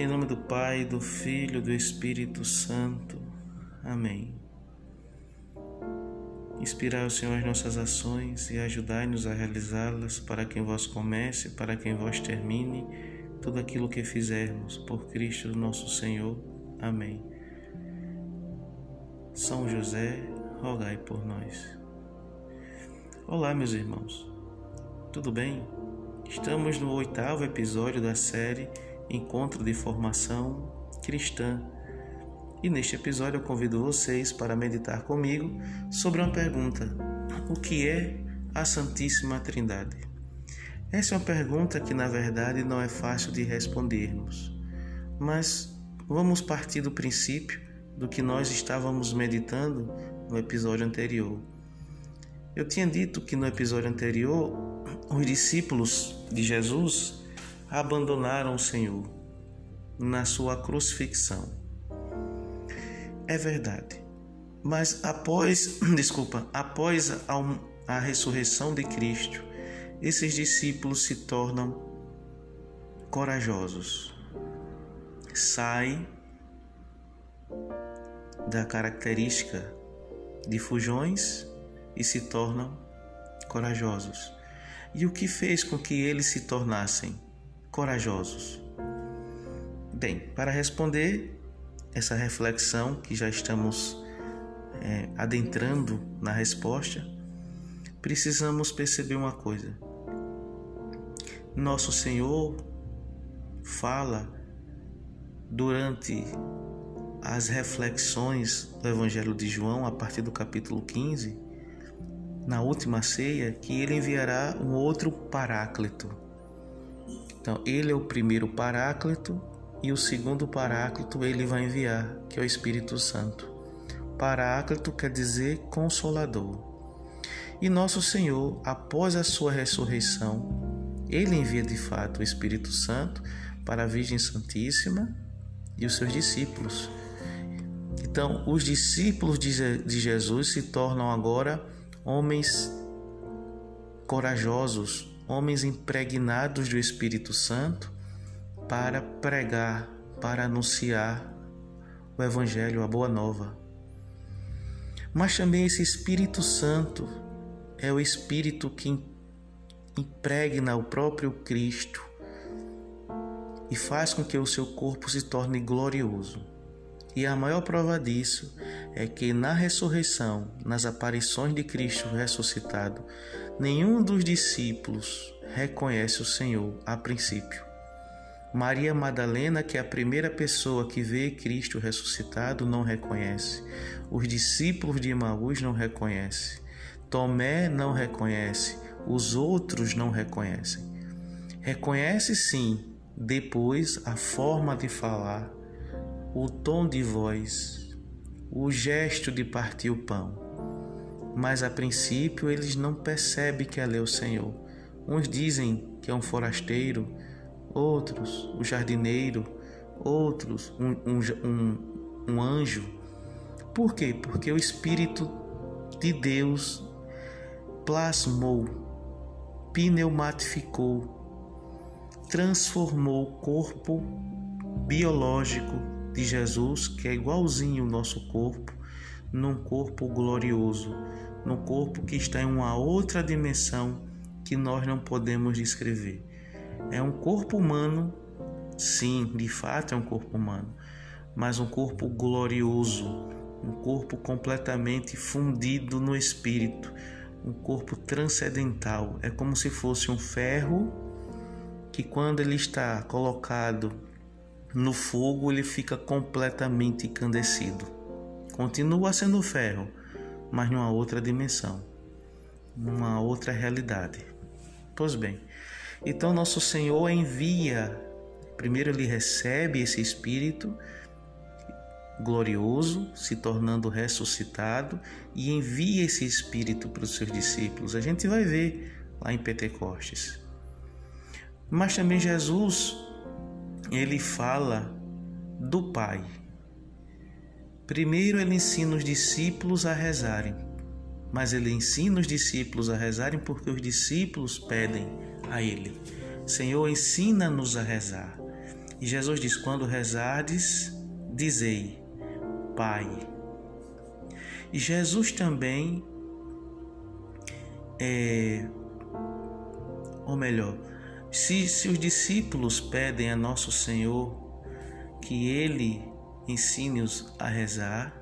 Em nome do Pai, do Filho, do Espírito Santo. Amém. Inspirai o Senhor as nossas ações e ajudai-nos a realizá-las para que em vós comece, para que em vós termine tudo aquilo que fizermos, por Cristo nosso Senhor. Amém. São José, rogai por nós. Olá, meus irmãos. Tudo bem? Estamos no oitavo episódio da série Encontro de Formação Cristã. E neste episódio eu convido vocês para meditar comigo sobre uma pergunta: O que é a Santíssima Trindade? Essa é uma pergunta que na verdade não é fácil de respondermos, mas vamos partir do princípio do que nós estávamos meditando no episódio anterior. Eu tinha dito que no episódio anterior os discípulos de Jesus abandonaram o Senhor na sua crucifixão. É verdade. Mas após, desculpa, após a, a ressurreição de Cristo, esses discípulos se tornam corajosos. Saem da característica de fujões e se tornam corajosos e o que fez com que eles se tornassem corajosos? Bem, para responder essa reflexão que já estamos é, adentrando na resposta, precisamos perceber uma coisa. Nosso Senhor fala durante as reflexões do Evangelho de João, a partir do capítulo 15, na última ceia que ele enviará um outro paráclito. Então, ele é o primeiro paráclito e o segundo paráclito ele vai enviar, que é o Espírito Santo. Paráclito quer dizer consolador. E nosso Senhor, após a sua ressurreição, ele envia de fato o Espírito Santo para a Virgem Santíssima e os seus discípulos. Então, os discípulos de Jesus se tornam agora homens corajosos, homens impregnados do Espírito Santo para pregar, para anunciar o Evangelho, a Boa Nova. Mas também esse Espírito Santo é o Espírito que impregna o próprio Cristo e faz com que o seu corpo se torne glorioso. E a maior prova disso é que na ressurreição, nas aparições de Cristo ressuscitado, nenhum dos discípulos reconhece o Senhor a princípio. Maria Madalena, que é a primeira pessoa que vê Cristo ressuscitado, não reconhece. Os discípulos de Emaús não reconhecem. Tomé não reconhece. Os outros não reconhecem. Reconhece sim, depois, a forma de falar, o tom de voz, o gesto de partir o pão. Mas a princípio eles não percebem que ali é o Senhor. Uns dizem que é um forasteiro, outros o jardineiro, outros um, um, um, um anjo. Por quê? Porque o Espírito de Deus plasmou, pneumatificou, transformou o corpo biológico de Jesus, que é igualzinho o nosso corpo, num corpo glorioso, num corpo que está em uma outra dimensão que nós não podemos descrever. É um corpo humano, sim, de fato é um corpo humano, mas um corpo glorioso, um corpo completamente fundido no espírito, um corpo transcendental. É como se fosse um ferro que, quando ele está colocado no fogo ele fica completamente encandecido. Continua sendo ferro, mas numa outra dimensão, numa outra realidade. Pois bem, então nosso Senhor envia, primeiro ele recebe esse espírito glorioso, se tornando ressuscitado, e envia esse espírito para os seus discípulos. A gente vai ver lá em Pentecostes. Mas também Jesus ele fala do Pai. Primeiro, ele ensina os discípulos a rezarem, mas ele ensina os discípulos a rezarem porque os discípulos pedem a ele: Senhor, ensina-nos a rezar. E Jesus diz: Quando rezardes, dizei, Pai. E Jesus também, é, ou melhor, se, se os discípulos pedem a Nosso Senhor que Ele ensine-os a rezar,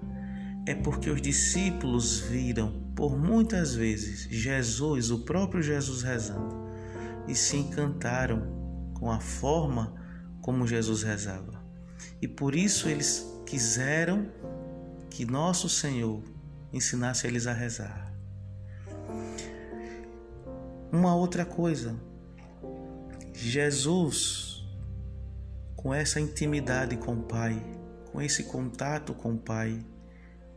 é porque os discípulos viram por muitas vezes Jesus, o próprio Jesus rezando, e se encantaram com a forma como Jesus rezava. E por isso eles quiseram que nosso Senhor ensinasse eles a rezar. Uma outra coisa, Jesus, com essa intimidade com o Pai, com esse contato com o Pai,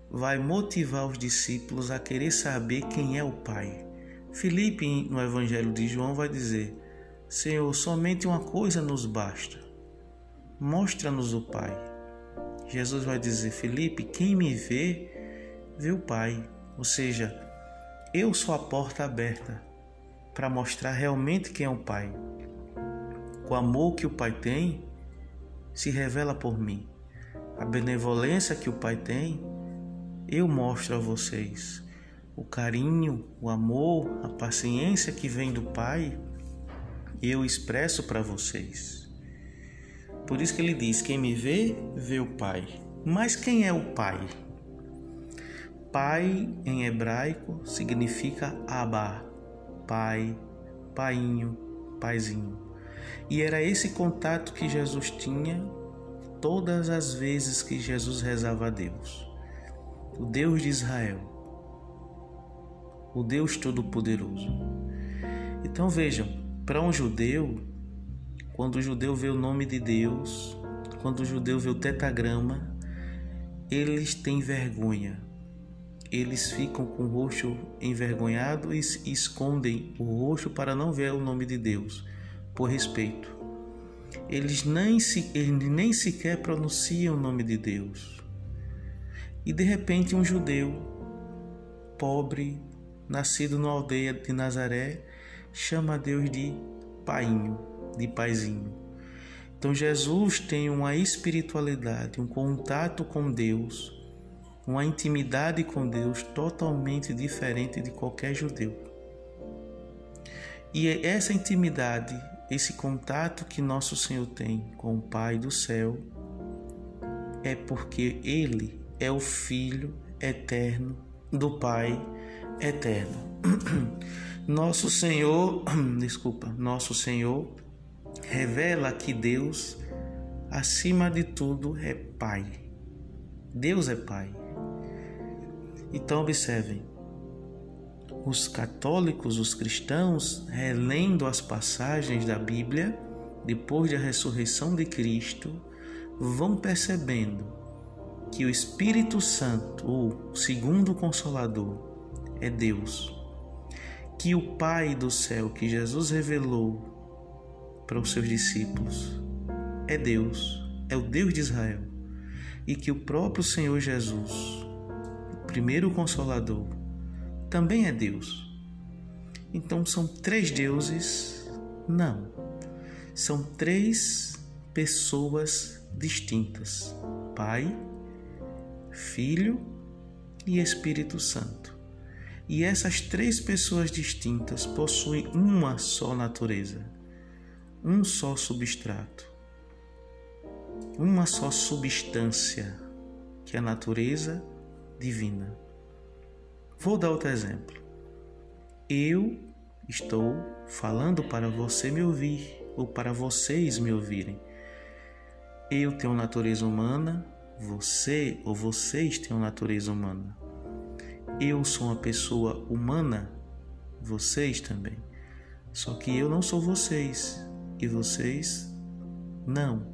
vai motivar os discípulos a querer saber quem é o Pai. Filipe, no Evangelho de João, vai dizer: Senhor, somente uma coisa nos basta. Mostra-nos o Pai. Jesus vai dizer: Filipe, quem me vê, vê o Pai. Ou seja, eu sou a porta aberta para mostrar realmente quem é o Pai. O amor que o Pai tem se revela por mim. A benevolência que o Pai tem, eu mostro a vocês. O carinho, o amor, a paciência que vem do Pai, eu expresso para vocês. Por isso que ele diz: quem me vê, vê o Pai. Mas quem é o Pai? Pai em hebraico significa Abba, pai, painho, paizinho. E era esse contato que Jesus tinha todas as vezes que Jesus rezava a Deus. O Deus de Israel, o Deus Todo-Poderoso. Então vejam, para um judeu, quando o judeu vê o nome de Deus, quando o judeu vê o tetagrama, eles têm vergonha. Eles ficam com o rosto envergonhado e escondem o rosto para não ver o nome de Deus por respeito. Eles nem, se, eles nem sequer pronunciam o nome de Deus. E de repente, um judeu pobre, nascido na aldeia de Nazaré, chama a Deus de painho, de paizinho. Então, Jesus tem uma espiritualidade, um contato com Deus, uma intimidade com Deus totalmente diferente de qualquer judeu. E essa intimidade esse contato que nosso Senhor tem com o Pai do céu é porque Ele é o Filho eterno do Pai eterno. Nosso Senhor, desculpa, nosso Senhor revela que Deus, acima de tudo, é Pai. Deus é Pai. Então, observem, os católicos, os cristãos, relendo as passagens da Bíblia, depois da ressurreição de Cristo, vão percebendo que o Espírito Santo, o segundo consolador, é Deus. Que o Pai do céu, que Jesus revelou para os seus discípulos, é Deus, é o Deus de Israel. E que o próprio Senhor Jesus, o primeiro consolador, também é Deus. Então são três deuses? Não. São três pessoas distintas: Pai, Filho e Espírito Santo. E essas três pessoas distintas possuem uma só natureza, um só substrato, uma só substância, que é a natureza divina. Vou dar outro exemplo. Eu estou falando para você me ouvir ou para vocês me ouvirem. Eu tenho natureza humana, você ou vocês têm natureza humana. Eu sou uma pessoa humana, vocês também. Só que eu não sou vocês e vocês não.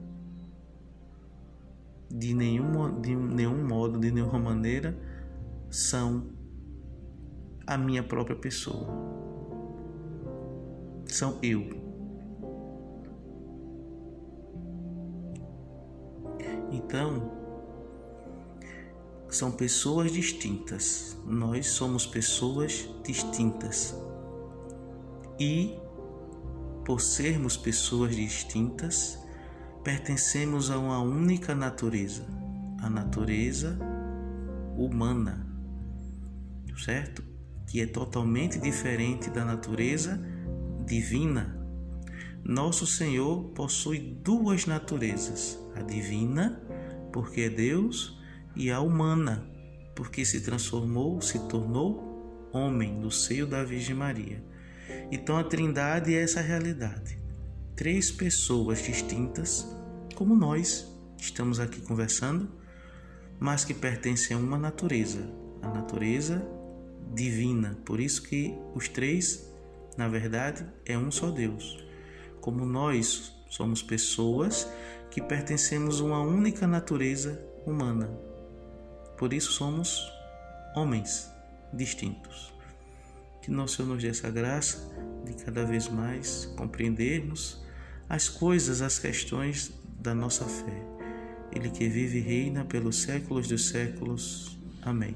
De nenhum, de nenhum modo, de nenhuma maneira, são a minha própria pessoa. São eu. Então, são pessoas distintas. Nós somos pessoas distintas. E, por sermos pessoas distintas, pertencemos a uma única natureza, a natureza humana, certo? Que é totalmente diferente da natureza divina. Nosso Senhor possui duas naturezas: a divina, porque é Deus, e a humana, porque se transformou, se tornou homem do seio da Virgem Maria. Então a Trindade é essa realidade. Três pessoas distintas, como nós estamos aqui conversando, mas que pertencem a uma natureza, a natureza divina. Por isso que os três, na verdade, é um só Deus. Como nós somos pessoas que pertencemos a uma única natureza humana. Por isso somos homens distintos. Que nosso Senhor nos dê essa graça de cada vez mais compreendermos as coisas, as questões da nossa fé. Ele que vive e reina pelos séculos dos séculos. Amém.